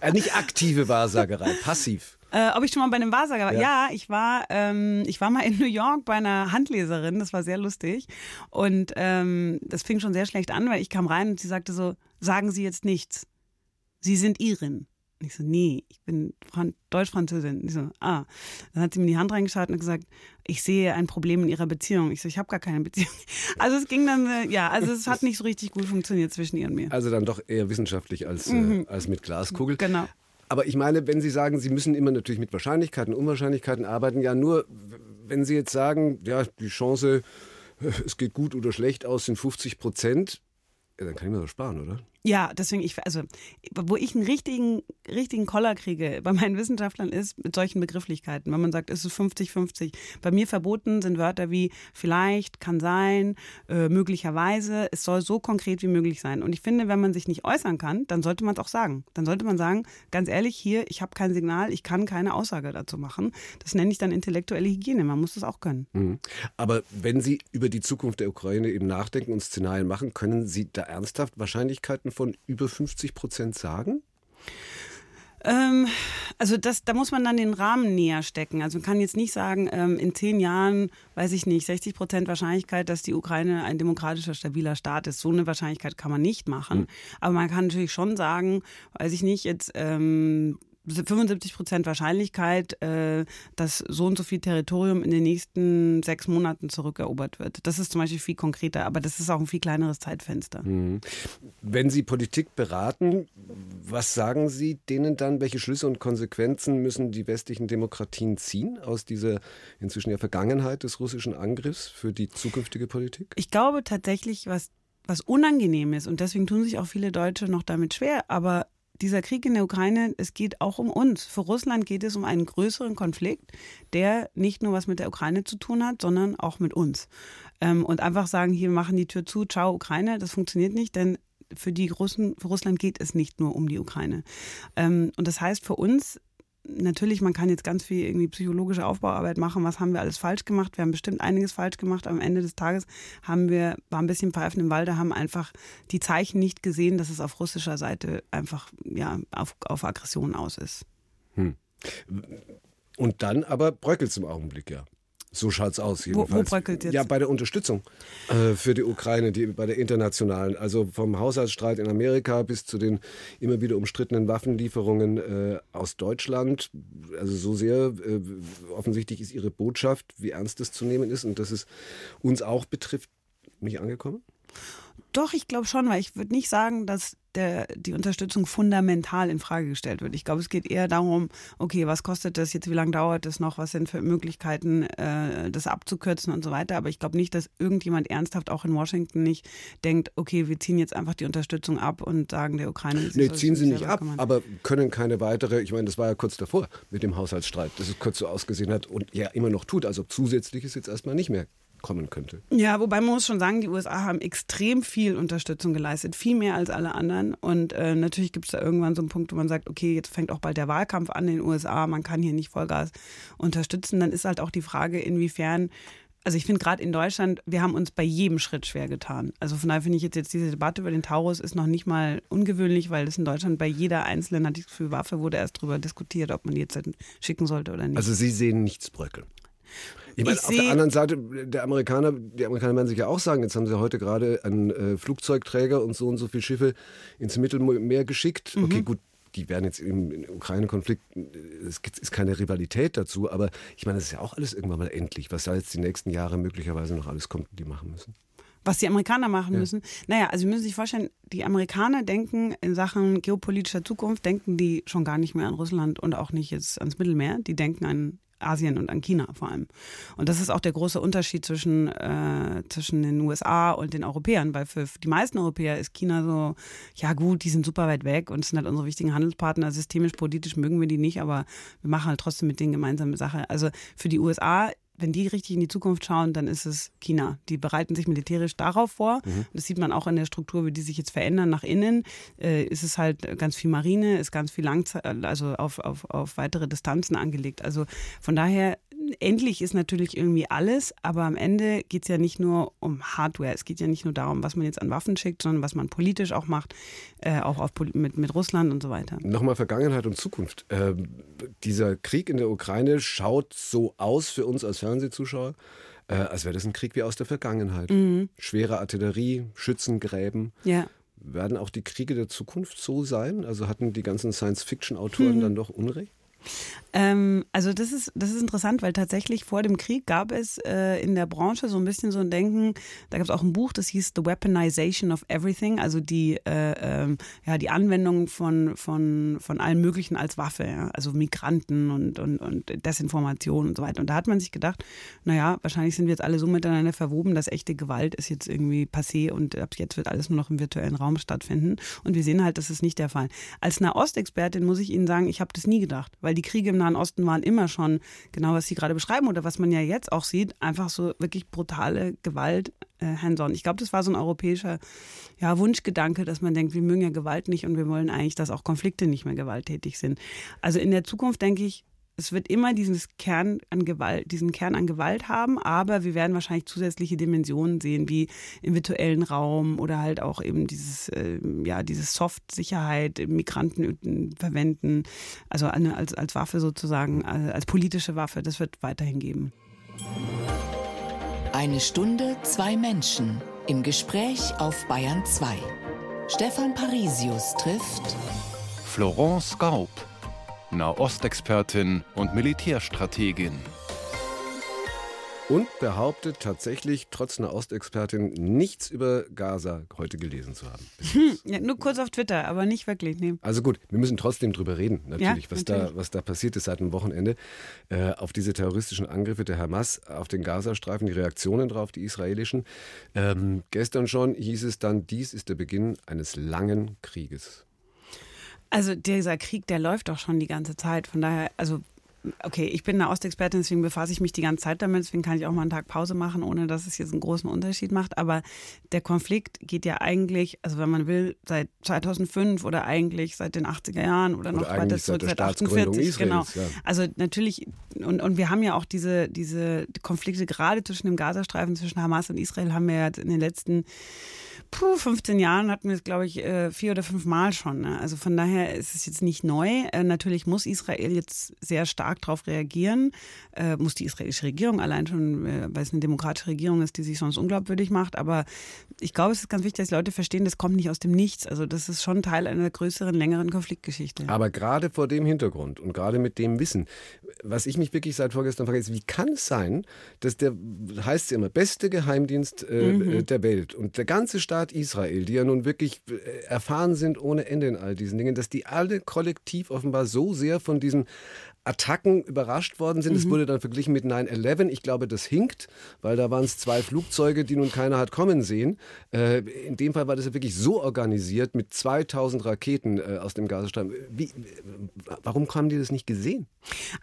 äh, nicht aktive Wahrsagerei, passiv. Äh, ob ich schon mal bei einem Wahrsager war? Ja, ja ich war, ähm, ich war mal in New York bei einer Handleserin. Das war sehr lustig und ähm, das fing schon sehr schlecht an, weil ich kam rein und sie sagte so: Sagen Sie jetzt nichts. Sie sind Irin. Und ich so, nee, ich bin Fran Deutsch-Französin. Ich so, ah. Dann hat sie mir die Hand reingeschaut und gesagt, ich sehe ein Problem in ihrer Beziehung. Ich so, ich habe gar keine Beziehung. Also es ging dann, äh, ja, also es hat nicht so richtig gut funktioniert zwischen ihr und mir. Also dann doch eher wissenschaftlich als, äh, mhm. äh, als mit Glaskugel. Genau. Aber ich meine, wenn Sie sagen, Sie müssen immer natürlich mit Wahrscheinlichkeiten, Unwahrscheinlichkeiten arbeiten, ja nur, wenn Sie jetzt sagen, ja, die Chance, es geht gut oder schlecht aus, sind 50 Prozent, ja, dann kann ich mir das sparen, oder? Ja, deswegen, ich, also, wo ich einen richtigen, richtigen Koller kriege bei meinen Wissenschaftlern ist mit solchen Begrifflichkeiten. Wenn man sagt, ist es 50-50. Bei mir verboten sind Wörter wie vielleicht, kann sein, äh, möglicherweise. Es soll so konkret wie möglich sein. Und ich finde, wenn man sich nicht äußern kann, dann sollte man es auch sagen. Dann sollte man sagen, ganz ehrlich, hier, ich habe kein Signal, ich kann keine Aussage dazu machen. Das nenne ich dann intellektuelle Hygiene. Man muss das auch können. Mhm. Aber wenn Sie über die Zukunft der Ukraine eben nachdenken und Szenarien machen, können Sie da ernsthaft Wahrscheinlichkeiten Quoten von über 50 Prozent sagen? Ähm, also das, da muss man dann den Rahmen näher stecken. Also man kann jetzt nicht sagen, ähm, in zehn Jahren, weiß ich nicht, 60 Prozent Wahrscheinlichkeit, dass die Ukraine ein demokratischer, stabiler Staat ist. So eine Wahrscheinlichkeit kann man nicht machen. Mhm. Aber man kann natürlich schon sagen, weiß ich nicht, jetzt ähm, 75 Prozent Wahrscheinlichkeit, äh, dass so und so viel Territorium in den nächsten sechs Monaten zurückerobert wird. Das ist zum Beispiel viel konkreter, aber das ist auch ein viel kleineres Zeitfenster. Mhm. Wenn Sie Politik beraten, was sagen Sie denen dann? Welche Schlüsse und Konsequenzen müssen die westlichen Demokratien ziehen aus dieser inzwischen ja Vergangenheit des russischen Angriffs für die zukünftige Politik? Ich glaube tatsächlich, was was unangenehm ist und deswegen tun sich auch viele Deutsche noch damit schwer, aber dieser Krieg in der Ukraine, es geht auch um uns. Für Russland geht es um einen größeren Konflikt, der nicht nur was mit der Ukraine zu tun hat, sondern auch mit uns. Ähm, und einfach sagen, hier machen die Tür zu, ciao Ukraine, das funktioniert nicht, denn für die Russen, für Russland geht es nicht nur um die Ukraine. Ähm, und das heißt für uns natürlich, man kann jetzt ganz viel irgendwie psychologische Aufbauarbeit machen. Was haben wir alles falsch gemacht? Wir haben bestimmt einiges falsch gemacht. Am Ende des Tages haben wir, war ein bisschen Pfeifen im Walde, haben einfach die Zeichen nicht gesehen, dass es auf russischer Seite einfach ja, auf, auf Aggression aus ist. Hm. Und dann aber bröckelt es im Augenblick, ja. So schaut es aus jedenfalls. Wo, wo bröckelt jetzt? Ja, bei der Unterstützung äh, für die Ukraine, die, bei der internationalen. Also vom Haushaltsstreit in Amerika bis zu den immer wieder umstrittenen Waffenlieferungen äh, aus Deutschland. Also so sehr äh, offensichtlich ist ihre Botschaft, wie ernst es zu nehmen ist und dass es uns auch betrifft, nicht angekommen? Doch, ich glaube schon, weil ich würde nicht sagen, dass der, die Unterstützung fundamental in Frage gestellt wird. Ich glaube, es geht eher darum, okay, was kostet das jetzt, wie lange dauert das noch, was sind für Möglichkeiten, äh, das abzukürzen und so weiter. Aber ich glaube nicht, dass irgendjemand ernsthaft auch in Washington nicht denkt, okay, wir ziehen jetzt einfach die Unterstützung ab und sagen der Ukraine. Nee, ziehen sie nicht ab, aber können keine weitere, ich meine, das war ja kurz davor mit dem Haushaltsstreit, dass es kurz so ausgesehen hat und ja immer noch tut. Also zusätzliches jetzt erstmal nicht mehr kommen könnte. Ja, wobei man muss schon sagen, die USA haben extrem viel Unterstützung geleistet, viel mehr als alle anderen. Und äh, natürlich gibt es da irgendwann so einen Punkt, wo man sagt, okay, jetzt fängt auch bald der Wahlkampf an in den USA, man kann hier nicht Vollgas unterstützen. Dann ist halt auch die Frage, inwiefern also ich finde gerade in Deutschland, wir haben uns bei jedem Schritt schwer getan. Also von daher finde ich jetzt, jetzt diese Debatte über den Taurus ist noch nicht mal ungewöhnlich, weil es in Deutschland bei jeder einzelnen, hatte ich das Gefühl, Waffe wurde erst darüber diskutiert, ob man die jetzt schicken sollte oder nicht. Also Sie sehen nichts bröckeln. Ich meine, ich auf der anderen Seite, der Amerikaner, die Amerikaner werden sich ja auch sagen, jetzt haben sie heute gerade einen äh, Flugzeugträger und so und so viele Schiffe ins Mittelmeer geschickt. Mhm. Okay, gut, die werden jetzt im, im Ukraine-Konflikt, es ist keine Rivalität dazu, aber ich meine, das ist ja auch alles irgendwann mal endlich, was da jetzt die nächsten Jahre möglicherweise noch alles kommt, die machen müssen. Was die Amerikaner machen ja. müssen. Naja, also Sie müssen sich vorstellen, die Amerikaner denken in Sachen geopolitischer Zukunft, denken die schon gar nicht mehr an Russland und auch nicht jetzt ans Mittelmeer. Die denken an Asien und an China vor allem. Und das ist auch der große Unterschied zwischen, äh, zwischen den USA und den Europäern, weil für die meisten Europäer ist China so, ja gut, die sind super weit weg und sind halt unsere wichtigen Handelspartner. Systemisch, politisch mögen wir die nicht, aber wir machen halt trotzdem mit denen gemeinsame Sache. Also für die USA wenn die richtig in die Zukunft schauen, dann ist es China. Die bereiten sich militärisch darauf vor. Mhm. Das sieht man auch in der Struktur, wie die sich jetzt verändern nach innen. Äh, ist es halt ganz viel Marine, ist ganz viel Langzeit, also auf, auf, auf weitere Distanzen angelegt. Also von daher endlich ist natürlich irgendwie alles, aber am Ende geht es ja nicht nur um Hardware. Es geht ja nicht nur darum, was man jetzt an Waffen schickt, sondern was man politisch auch macht, äh, auch auf, mit, mit Russland und so weiter. Nochmal Vergangenheit und Zukunft. Äh, dieser Krieg in der Ukraine schaut so aus für uns als Fernsehzuschauer, äh, als wäre das ein Krieg wie aus der Vergangenheit. Mhm. Schwere Artillerie, Schützengräben. Ja. Werden auch die Kriege der Zukunft so sein? Also hatten die ganzen Science-Fiction-Autoren mhm. dann doch Unrecht? Ähm, also das ist, das ist interessant, weil tatsächlich vor dem Krieg gab es äh, in der Branche so ein bisschen so ein Denken, da gab es auch ein Buch, das hieß The Weaponization of Everything, also die, äh, äh, ja, die Anwendung von, von, von allem Möglichen als Waffe, ja? also Migranten und, und, und Desinformation und so weiter. Und da hat man sich gedacht, naja, wahrscheinlich sind wir jetzt alle so miteinander verwoben, dass echte Gewalt ist jetzt irgendwie passé und ab jetzt wird alles nur noch im virtuellen Raum stattfinden. Und wir sehen halt, das ist nicht der Fall. Als Nahostexpertin muss ich Ihnen sagen, ich habe das nie gedacht, weil die Kriege im Nahen Osten waren immer schon genau, was Sie gerade beschreiben oder was man ja jetzt auch sieht, einfach so wirklich brutale Gewalt äh, hands-on. Ich glaube, das war so ein europäischer ja, Wunschgedanke, dass man denkt, wir mögen ja Gewalt nicht und wir wollen eigentlich, dass auch Konflikte nicht mehr gewalttätig sind. Also in der Zukunft denke ich, es wird immer dieses Kern an Gewalt, diesen Kern an Gewalt haben, aber wir werden wahrscheinlich zusätzliche Dimensionen sehen, wie im virtuellen Raum oder halt auch eben dieses, äh, ja, dieses Soft-Sicherheit, Migranten verwenden, also eine, als, als Waffe sozusagen, äh, als politische Waffe, das wird weiterhin geben. Eine Stunde, zwei Menschen im Gespräch auf Bayern 2. Stefan Parisius trifft Florence Gaub. Nahostexpertin und Militärstrategin. Und behauptet tatsächlich, trotz einer Ostexpertin, nichts über Gaza heute gelesen zu haben. Hm, ja, nur kurz auf Twitter, aber nicht wirklich. Nee. Also gut, wir müssen trotzdem drüber reden, natürlich, ja, was, natürlich. Da, was da passiert ist seit dem Wochenende. Äh, auf diese terroristischen Angriffe der Hamas auf den Gazastreifen, die Reaktionen darauf, die israelischen. Ähm, gestern schon hieß es dann, dies ist der Beginn eines langen Krieges. Also dieser Krieg, der läuft doch schon die ganze Zeit. Von daher, also okay, ich bin eine Ostexpertin, deswegen befasse ich mich die ganze Zeit damit, deswegen kann ich auch mal einen Tag Pause machen, ohne dass es jetzt einen großen Unterschied macht. Aber der Konflikt geht ja eigentlich, also wenn man will, seit 2005 oder eigentlich seit den 80er Jahren oder, oder noch weiter zurück, seit, seit 48. Israels, genau. Ja. Also natürlich, und, und wir haben ja auch diese, diese Konflikte gerade zwischen dem Gazastreifen, zwischen Hamas und Israel, haben wir ja in den letzten puh, 15 Jahren hatten wir es, glaube ich, äh, vier oder fünf Mal schon. Ne? Also von daher ist es jetzt nicht neu. Äh, natürlich muss Israel jetzt sehr stark darauf reagieren, äh, muss die israelische Regierung allein schon, weil es eine demokratische Regierung ist, die sich sonst unglaubwürdig macht. Aber ich glaube, es ist ganz wichtig, dass Leute verstehen, das kommt nicht aus dem Nichts. Also das ist schon Teil einer größeren, längeren Konfliktgeschichte. Aber gerade vor dem Hintergrund und gerade mit dem Wissen, was ich mich wirklich seit vorgestern frage, ist, wie kann es sein, dass der, heißt es immer, beste Geheimdienst äh, mhm. der Welt und der ganze Staat Staat Israel, die ja nun wirklich äh, erfahren sind ohne Ende in all diesen Dingen, dass die alle kollektiv offenbar so sehr von diesem Attacken überrascht worden sind. Es mhm. wurde dann verglichen mit 9-11. Ich glaube, das hinkt, weil da waren es zwei Flugzeuge, die nun keiner hat kommen sehen. Äh, in dem Fall war das ja wirklich so organisiert mit 2000 Raketen äh, aus dem Gazastreifen. Wie, warum haben die das nicht gesehen?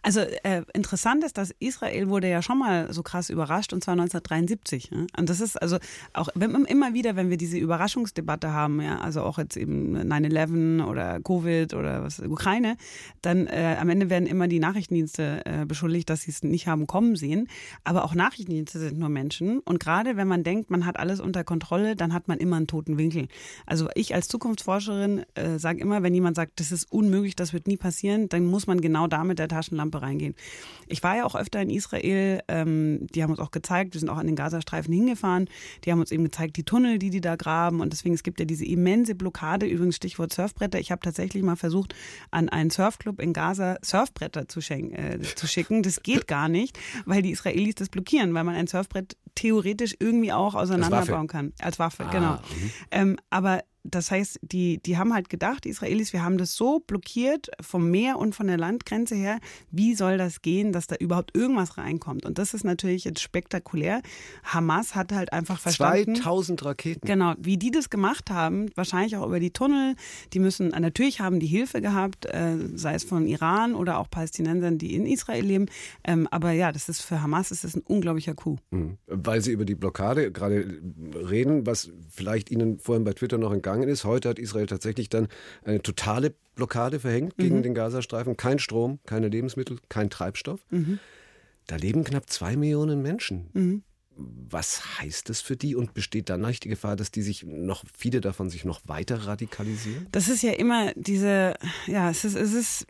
Also äh, interessant ist, dass Israel wurde ja schon mal so krass überrascht und zwar 1973. Ja? Und das ist also auch wenn, immer wieder, wenn wir diese Überraschungsdebatte haben, ja, also auch jetzt eben 9-11 oder Covid oder was Ukraine, dann äh, am Ende werden immer die die Nachrichtendienste äh, beschuldigt, dass sie es nicht haben kommen sehen. Aber auch Nachrichtendienste sind nur Menschen. Und gerade wenn man denkt, man hat alles unter Kontrolle, dann hat man immer einen toten Winkel. Also ich als Zukunftsforscherin äh, sage immer, wenn jemand sagt, das ist unmöglich, das wird nie passieren, dann muss man genau da mit der Taschenlampe reingehen. Ich war ja auch öfter in Israel. Ähm, die haben uns auch gezeigt, wir sind auch an den Gazastreifen hingefahren. Die haben uns eben gezeigt, die Tunnel, die die da graben. Und deswegen, es gibt ja diese immense Blockade, übrigens Stichwort Surfbretter. Ich habe tatsächlich mal versucht, an einen Surfclub in Gaza Surfbretter zu, äh, zu schicken. Das geht gar nicht, weil die Israelis das blockieren, weil man ein Surfbrett theoretisch irgendwie auch auseinanderbauen kann. Als Waffe, ah, genau. Mhm. Ähm, aber das heißt, die, die haben halt gedacht, die Israelis, wir haben das so blockiert vom Meer und von der Landgrenze her, wie soll das gehen, dass da überhaupt irgendwas reinkommt? Und das ist natürlich jetzt spektakulär. Hamas hat halt einfach verstanden. 2000 Raketen. Genau, wie die das gemacht haben, wahrscheinlich auch über die Tunnel. Die müssen, natürlich haben die Hilfe gehabt, äh, sei es von Iran oder auch Palästinensern, die in Israel leben. Ähm, aber ja, das ist für Hamas ist das ein unglaublicher Coup. Mhm. Weil Sie über die Blockade gerade reden, was vielleicht Ihnen vorhin bei Twitter noch entgangen gegangen ist. Heute hat Israel tatsächlich dann eine totale Blockade verhängt gegen mhm. den Gazastreifen. Kein Strom, keine Lebensmittel, kein Treibstoff. Mhm. Da leben knapp zwei Millionen Menschen. Mhm. Was heißt das für die und besteht dann nicht die Gefahr, dass die sich noch, viele davon sich noch weiter radikalisieren? Das ist ja immer diese, ja, es ist, es ist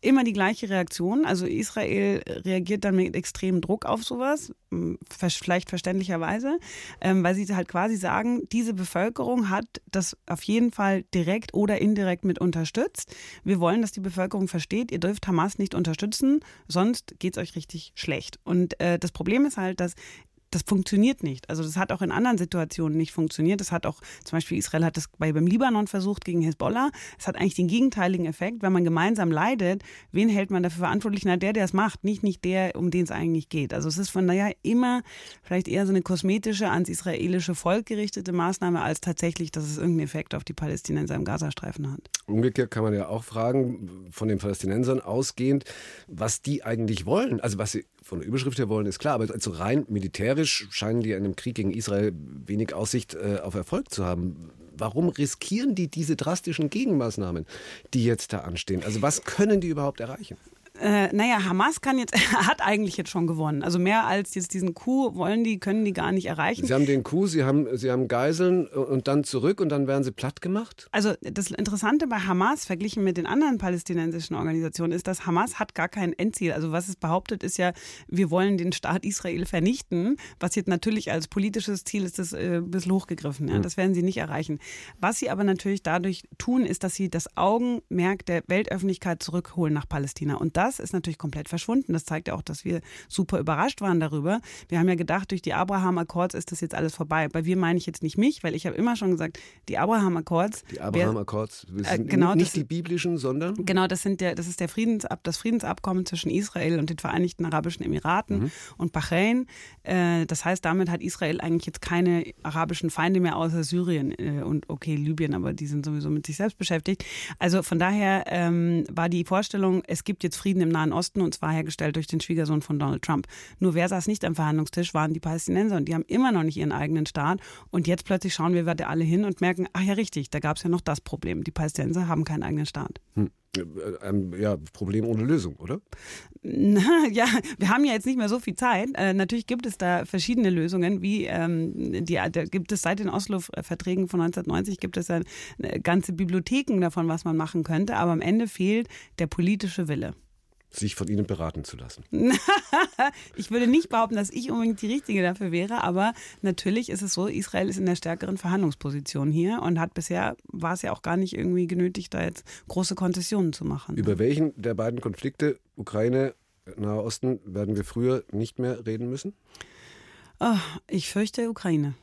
immer die gleiche Reaktion. Also Israel reagiert dann mit extremem Druck auf sowas, vielleicht verständlicherweise, ähm, weil sie halt quasi sagen, diese Bevölkerung hat das auf jeden Fall direkt oder indirekt mit unterstützt. Wir wollen, dass die Bevölkerung versteht, ihr dürft Hamas nicht unterstützen, sonst geht es euch richtig schlecht. Und äh, das Problem ist halt, dass das funktioniert nicht. Also das hat auch in anderen Situationen nicht funktioniert. Das hat auch, zum Beispiel Israel hat das bei beim Libanon versucht gegen Hezbollah. Es hat eigentlich den gegenteiligen Effekt. Wenn man gemeinsam leidet, wen hält man dafür verantwortlich? Na, der, der es macht, nicht, nicht der, um den es eigentlich geht. Also es ist von daher immer vielleicht eher so eine kosmetische, ans israelische Volk gerichtete Maßnahme, als tatsächlich, dass es irgendeinen Effekt auf die Palästinenser im Gazastreifen hat. Umgekehrt kann man ja auch fragen, von den Palästinensern ausgehend, was die eigentlich wollen. Also was sie von der Überschrift her wollen, ist klar, aber also rein militärisch scheinen die in einem Krieg gegen Israel wenig Aussicht äh, auf Erfolg zu haben. Warum riskieren die diese drastischen Gegenmaßnahmen, die jetzt da anstehen? Also was können die überhaupt erreichen? Äh, naja, Hamas kann jetzt, hat eigentlich jetzt schon gewonnen. Also mehr als jetzt diesen Coup wollen die, können die gar nicht erreichen. Sie haben den Coup, sie haben, sie haben Geiseln und dann zurück und dann werden sie platt gemacht? Also das Interessante bei Hamas verglichen mit den anderen palästinensischen Organisationen ist, dass Hamas hat gar kein Endziel. Also was es behauptet ist ja, wir wollen den Staat Israel vernichten, was jetzt natürlich als politisches Ziel ist, das äh, ein bisschen hochgegriffen. Ja? Das werden sie nicht erreichen. Was sie aber natürlich dadurch tun, ist, dass sie das Augenmerk der Weltöffentlichkeit zurückholen nach Palästina. Und das das ist natürlich komplett verschwunden. Das zeigt ja auch, dass wir super überrascht waren darüber. Wir haben ja gedacht, durch die Abraham-Akkords ist das jetzt alles vorbei. Bei wir meine ich jetzt nicht mich, weil ich habe immer schon gesagt, die Abraham-Akkords. Die Abraham-Akkords äh, genau, nicht das, die biblischen, sondern? Genau, das, sind der, das ist der Friedensab, das Friedensabkommen zwischen Israel und den Vereinigten Arabischen Emiraten mhm. und Bahrain. Äh, das heißt, damit hat Israel eigentlich jetzt keine arabischen Feinde mehr außer Syrien äh, und okay, Libyen, aber die sind sowieso mit sich selbst beschäftigt. Also von daher ähm, war die Vorstellung, es gibt jetzt Frieden Frieden im Nahen Osten und zwar hergestellt durch den Schwiegersohn von Donald Trump. Nur wer saß nicht am Verhandlungstisch, waren die Palästinenser und die haben immer noch nicht ihren eigenen Staat. Und jetzt plötzlich schauen wir da alle hin und merken, ach ja, richtig, da gab es ja noch das Problem. Die Palästinenser haben keinen eigenen Staat. Hm. Ein ja, Problem ohne Lösung, oder? Na, ja, wir haben ja jetzt nicht mehr so viel Zeit. Äh, natürlich gibt es da verschiedene Lösungen, wie ähm, die, da gibt es seit den Oslo-Verträgen von 1990 gibt es ja ganze Bibliotheken davon, was man machen könnte, aber am Ende fehlt der politische Wille sich von Ihnen beraten zu lassen. ich würde nicht behaupten, dass ich unbedingt die Richtige dafür wäre, aber natürlich ist es so, Israel ist in der stärkeren Verhandlungsposition hier und hat bisher, war es ja auch gar nicht irgendwie genötigt, da jetzt große Konzessionen zu machen. Über welchen der beiden Konflikte, Ukraine, Nahe Osten, werden wir früher nicht mehr reden müssen? Oh, ich fürchte Ukraine.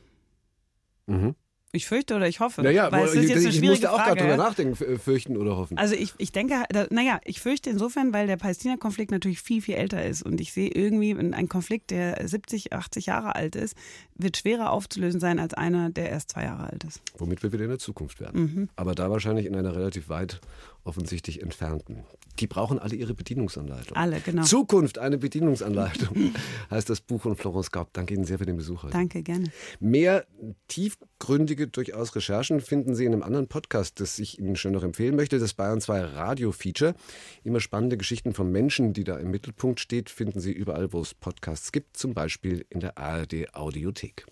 Mhm. Ich fürchte oder ich hoffe. Naja, weil es ist jetzt eine ich musste auch gerade drüber nachdenken, fürchten oder hoffen. Also ich, ich denke, naja, ich fürchte insofern, weil der Palästina-Konflikt natürlich viel, viel älter ist. Und ich sehe irgendwie, ein Konflikt, der 70, 80 Jahre alt ist, wird schwerer aufzulösen sein als einer, der erst zwei Jahre alt ist. Womit wir wieder in der Zukunft werden. Mhm. Aber da wahrscheinlich in einer relativ weit offensichtlich entfernten. Die brauchen alle ihre Bedienungsanleitung. Alle, genau. Zukunft, eine Bedienungsanleitung, heißt das Buch von Florence Gaup. Danke Ihnen sehr für den Besuch heute. Danke, gerne. Mehr tiefgründige, durchaus Recherchen finden Sie in einem anderen Podcast, das ich Ihnen schon noch empfehlen möchte, das Bayern 2 Radio-Feature. Immer spannende Geschichten von Menschen, die da im Mittelpunkt steht, finden Sie überall, wo es Podcasts gibt, zum Beispiel in der ARD Audiothek.